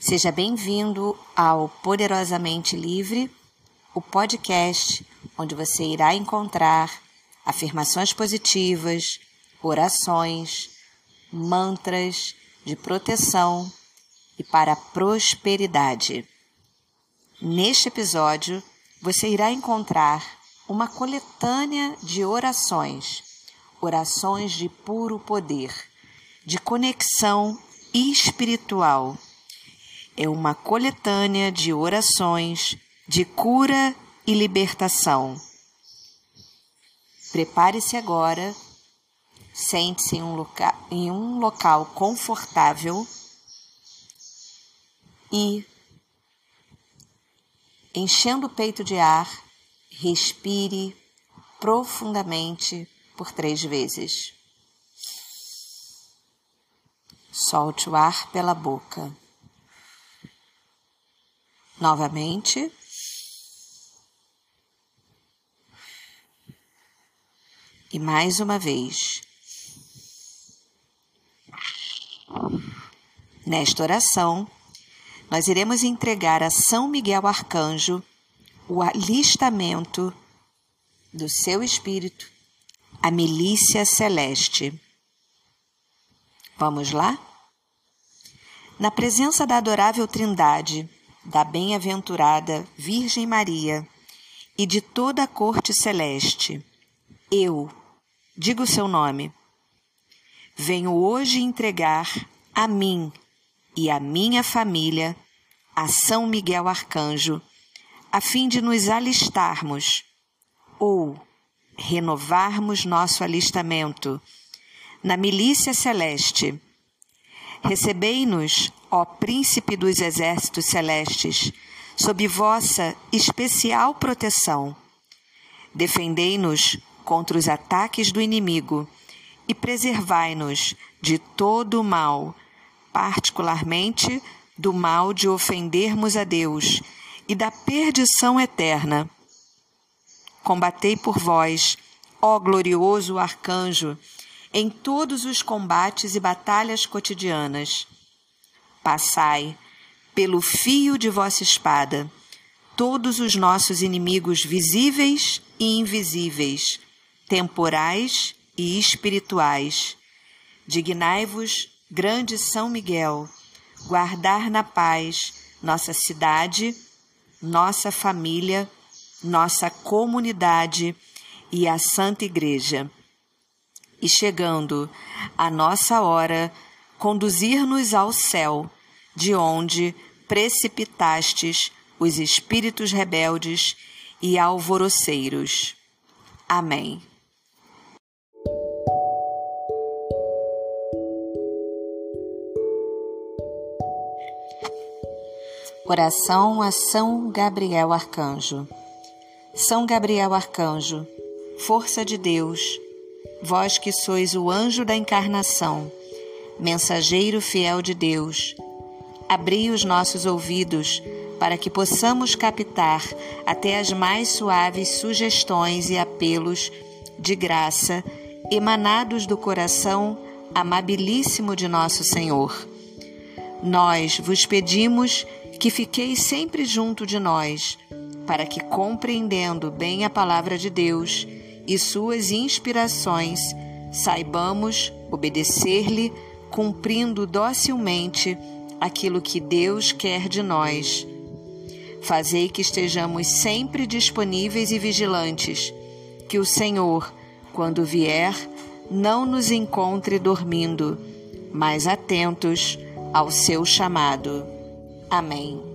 Seja bem-vindo ao Poderosamente Livre, o podcast onde você irá encontrar afirmações positivas, orações, mantras de proteção e para a prosperidade. Neste episódio, você irá encontrar uma coletânea de orações, orações de puro poder, de conexão espiritual é uma coletânea de orações de cura e libertação. Prepare-se agora, sente-se em, um em um local confortável e, enchendo o peito de ar, respire profundamente por três vezes. Solte o ar pela boca. Novamente. E mais uma vez. Nesta oração, nós iremos entregar a São Miguel Arcanjo o alistamento do seu espírito, a milícia celeste. Vamos lá? Na presença da adorável Trindade, da bem-aventurada Virgem Maria e de toda a corte celeste, eu, digo o seu nome, venho hoje entregar a mim e a minha família a São Miguel Arcanjo, a fim de nos alistarmos ou renovarmos nosso alistamento na milícia celeste. Recebei-nos ó Príncipe dos exércitos celestes, sob vossa especial proteção. Defendei-nos contra os ataques do inimigo e preservai-nos de todo o mal, particularmente do mal de ofendermos a Deus e da perdição eterna. Combatei por vós, ó glorioso arcanjo, em todos os combates e batalhas cotidianas Passai pelo fio de vossa espada todos os nossos inimigos visíveis e invisíveis, temporais e espirituais. Dignai-vos, grande São Miguel, guardar na paz nossa cidade, nossa família, nossa comunidade e a Santa Igreja. E chegando a nossa hora, conduzir-nos ao céu, de onde precipitastes os espíritos rebeldes e alvoroceiros. Amém. Oração a São Gabriel Arcanjo. São Gabriel Arcanjo, força de Deus, vós que sois o anjo da encarnação, mensageiro fiel de Deus, abri os nossos ouvidos para que possamos captar até as mais suaves sugestões e apelos de graça emanados do coração amabilíssimo de nosso Senhor. Nós vos pedimos que fiqueis sempre junto de nós, para que, compreendendo bem a palavra de Deus e suas inspirações, saibamos obedecer-lhe cumprindo docilmente aquilo que Deus quer de nós. Fazei que estejamos sempre disponíveis e vigilantes, que o Senhor, quando vier, não nos encontre dormindo, mas atentos ao seu chamado. Amém.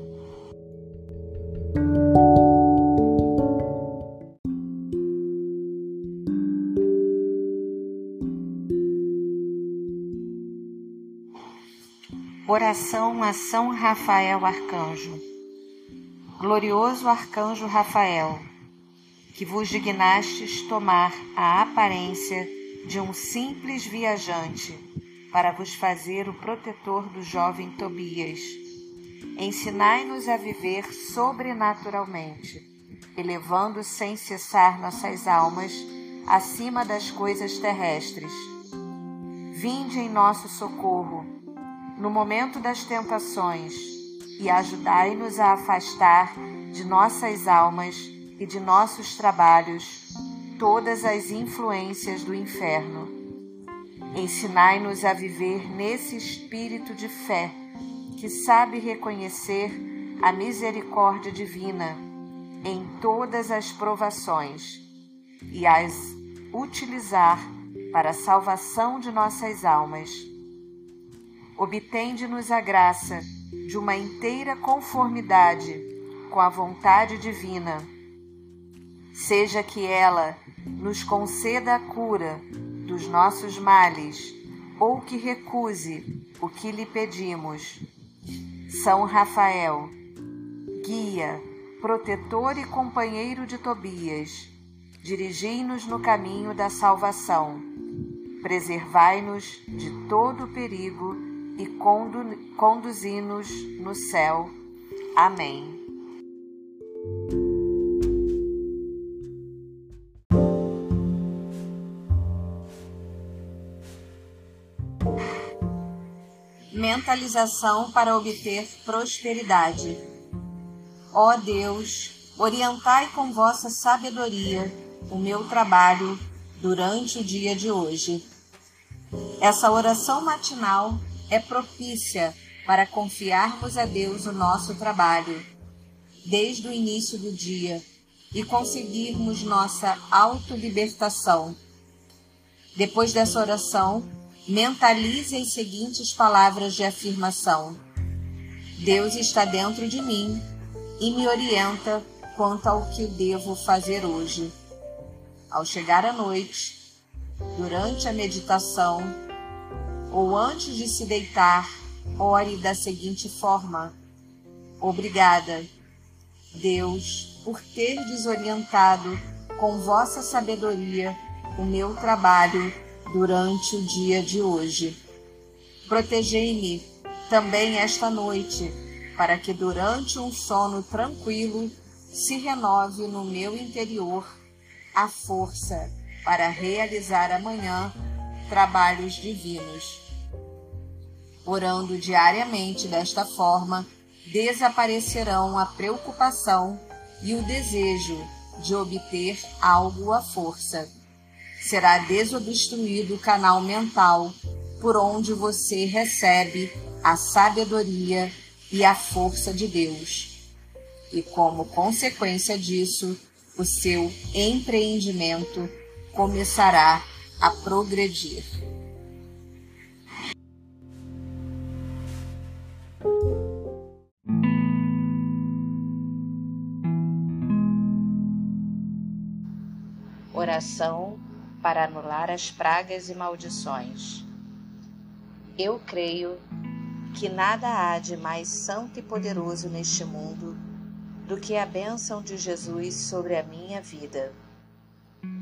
Oração a São Rafael Arcanjo. Glorioso Arcanjo Rafael, que vos dignastes tomar a aparência de um simples viajante para vos fazer o protetor do jovem Tobias. Ensinai-nos a viver sobrenaturalmente, elevando sem cessar nossas almas acima das coisas terrestres. Vinde em nosso socorro no momento das tentações, e ajudai-nos a afastar de nossas almas e de nossos trabalhos todas as influências do inferno. Ensinai-nos a viver nesse espírito de fé que sabe reconhecer a misericórdia divina em todas as provações e as utilizar para a salvação de nossas almas. Obtende-nos a graça de uma inteira conformidade com a vontade divina, seja que ela nos conceda a cura dos nossos males ou que recuse o que lhe pedimos. São Rafael, guia, protetor e companheiro de Tobias, dirigi-nos no caminho da salvação. Preservai-nos de todo perigo e condu conduzi-nos no céu. Amém. Mentalização para obter prosperidade. Ó Deus, orientai com vossa sabedoria o meu trabalho durante o dia de hoje. Essa oração matinal é propícia para confiarmos a Deus o nosso trabalho, desde o início do dia, e conseguirmos nossa autolibertação. Depois dessa oração, mentalize as seguintes palavras de afirmação: Deus está dentro de mim e me orienta quanto ao que devo fazer hoje. Ao chegar à noite, durante a meditação, ou antes de se deitar, ore da seguinte forma: Obrigada, Deus, por ter desorientado com vossa sabedoria o meu trabalho durante o dia de hoje. Protegei-me também esta noite, para que durante um sono tranquilo se renove no meu interior a força para realizar amanhã trabalhos divinos. Orando diariamente desta forma, desaparecerão a preocupação e o desejo de obter algo à força. Será desobstruído o canal mental por onde você recebe a sabedoria e a força de Deus. E como consequência disso, o seu empreendimento começará a progredir. Oração para anular as pragas e maldições. Eu creio que nada há de mais santo e poderoso neste mundo do que a bênção de Jesus sobre a minha vida.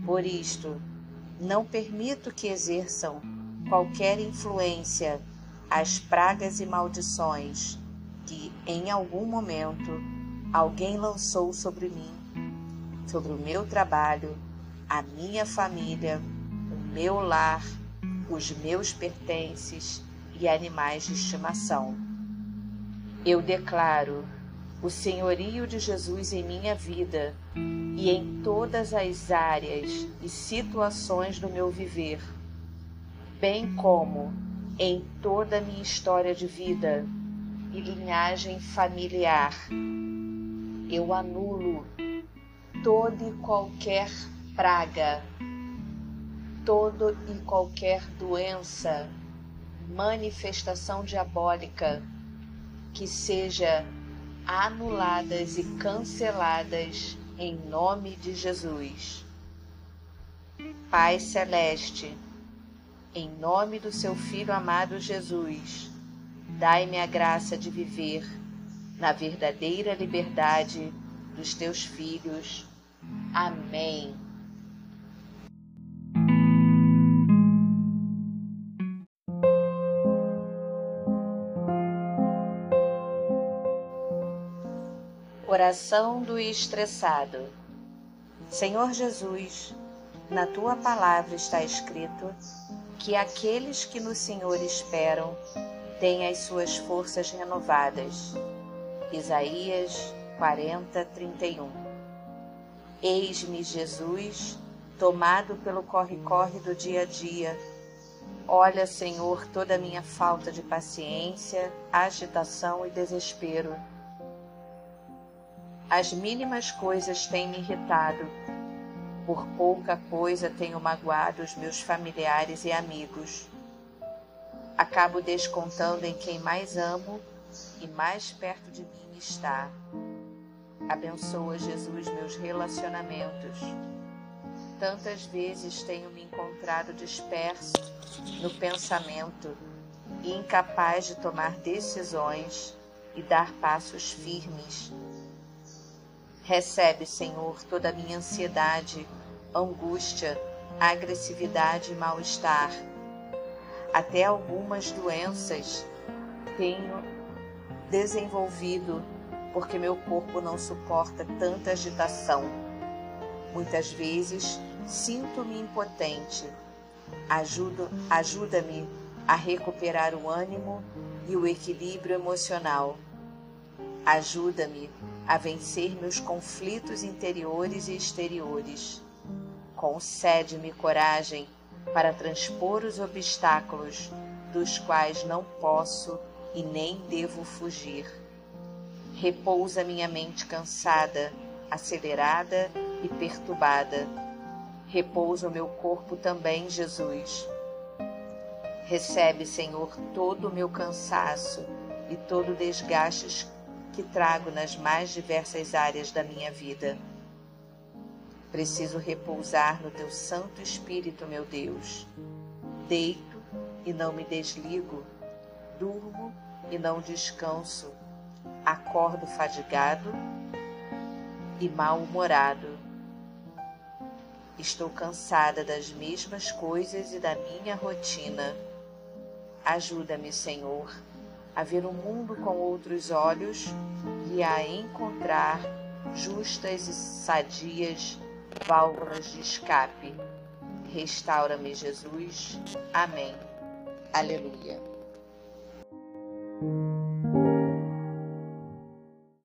Por isto, não permito que exerçam qualquer influência as pragas e maldições que, em algum momento, alguém lançou sobre mim, sobre o meu trabalho, a minha família, o meu lar, os meus pertences e animais de estimação. Eu declaro o senhorio de Jesus em minha vida e em todas as áreas e situações do meu viver, bem como em toda a minha história de vida e linhagem familiar. Eu anulo toda e qualquer praga, toda e qualquer doença, manifestação diabólica que seja anuladas e canceladas em nome de Jesus. Pai Celeste, em nome do seu Filho amado Jesus, dai-me a graça de viver na verdadeira liberdade dos teus filhos. Amém. Oração do estressado. Senhor Jesus, na tua palavra está escrito que aqueles que no Senhor esperam têm as suas forças renovadas. Isaías 40, 31 Eis-me, Jesus, tomado pelo corre-corre do dia a dia. Olha, Senhor, toda a minha falta de paciência, agitação e desespero. As mínimas coisas têm me irritado. Por pouca coisa tenho magoado os meus familiares e amigos. Acabo descontando em quem mais amo e mais perto de mim está. Abençoa, Jesus, meus relacionamentos. Tantas vezes tenho me encontrado disperso no pensamento e incapaz de tomar decisões e dar passos firmes. Recebe, Senhor, toda a minha ansiedade, angústia, agressividade e mal-estar. Até algumas doenças tenho desenvolvido porque meu corpo não suporta tanta agitação. Muitas vezes sinto-me impotente. Ajuda-me a recuperar o ânimo e o equilíbrio emocional. Ajuda-me a vencer meus conflitos interiores e exteriores. Concede-me coragem para transpor os obstáculos dos quais não posso e nem devo fugir. Repousa minha mente cansada, acelerada e perturbada. Repousa o meu corpo também, Jesus. Recebe, Senhor, todo o meu cansaço e todo o desgaste que trago nas mais diversas áreas da minha vida. Preciso repousar no Teu Santo Espírito, meu Deus. Deito e não me desligo, durmo e não descanso acordo fadigado e mal-humorado. Estou cansada das mesmas coisas e da minha rotina. Ajuda-me, Senhor, a ver o mundo com outros olhos e a encontrar justas e sadias válvulas de escape. Restaura-me, Jesus. Amém. Aleluia.